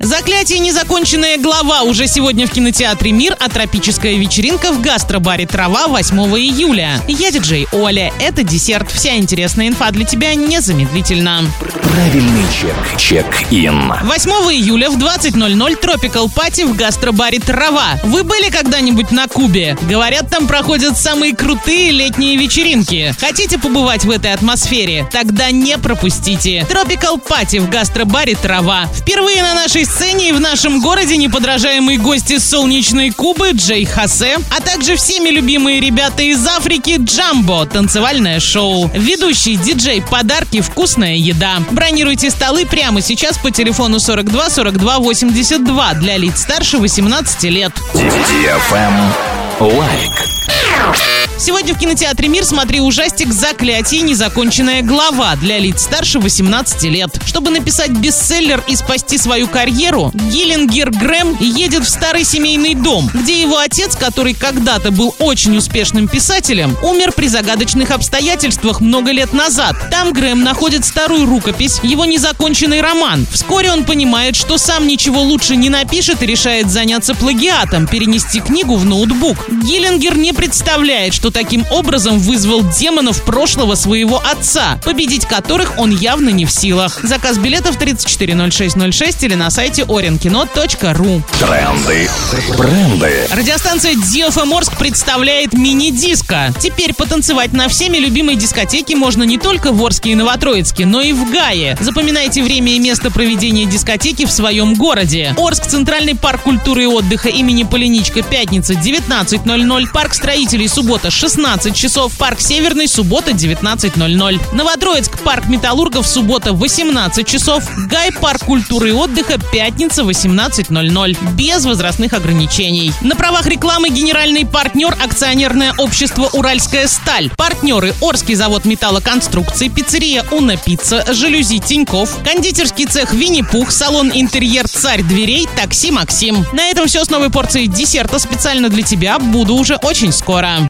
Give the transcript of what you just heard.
Заклятие «Незаконченная глава» уже сегодня в кинотеатре «Мир», а тропическая вечеринка в гастробаре «Трава» 8 июля. Я диджей Оля. Это десерт. Вся интересная инфа для тебя незамедлительно. Правильный чек. Чек-ин. 8 июля в 20.00 Tropical Party в гастробаре «Трава». Вы были когда-нибудь на Кубе? Говорят, там проходят самые крутые летние вечеринки. Хотите побывать в этой атмосфере? Тогда не пропустите. Tropical Party в гастробаре «Трава». Впервые на нашей сцене и в нашем городе неподражаемые гости солнечной Кубы Джей Хасе, а также всеми любимые ребята из Африки Джамбо, танцевальное шоу. Ведущий диджей, подарки, вкусная еда. Бронируйте столы прямо сейчас по телефону 42 42 82 для лиц старше 18 лет. Лайк. Сегодня в кинотеатре «Мир» смотри ужастик «Заклятие. Незаконченная глава» для лиц старше 18 лет. Чтобы написать бестселлер и спасти свою карьеру, Гиллингер Грэм едет в старый семейный дом, где его отец, который когда-то был очень успешным писателем, умер при загадочных обстоятельствах много лет назад. Там Грэм находит старую рукопись, его незаконченный роман. Вскоре он понимает, что сам ничего лучше не напишет и решает заняться плагиатом, перенести книгу в ноутбук. Гиллингер не представляет, что таким образом вызвал демонов прошлого своего отца, победить которых он явно не в силах. Заказ билетов 340606 или на сайте orinkino.ru. Тренды. Бренды. Радиостанция DFM Орск представляет мини-диско. Теперь потанцевать на всеми любимой дискотеке можно не только в Орске и Новотроицке, но и в Гае. Запоминайте время и место проведения дискотеки в своем городе. Орск, Центральный парк культуры и отдыха имени Поляничко, пятница, 19.00. Парк строителей, суббота, 16 часов. Парк Северный, суббота, 19.00. Новотроицк, парк металлургов, суббота, 18 часов. Гай, парк культуры и отдыха, пятница, 18.00. Без возрастных ограничений. На правах рекламы генеральный партнер акционерное общество «Уральская сталь». Партнеры Орский завод металлоконструкций, пиццерия «Уна Пицца», жалюзи Тиньков, кондитерский цех «Винни-Пух», салон «Интерьер Царь дверей», такси «Максим». На этом все с новой порцией десерта специально для тебя. Буду уже очень скоро.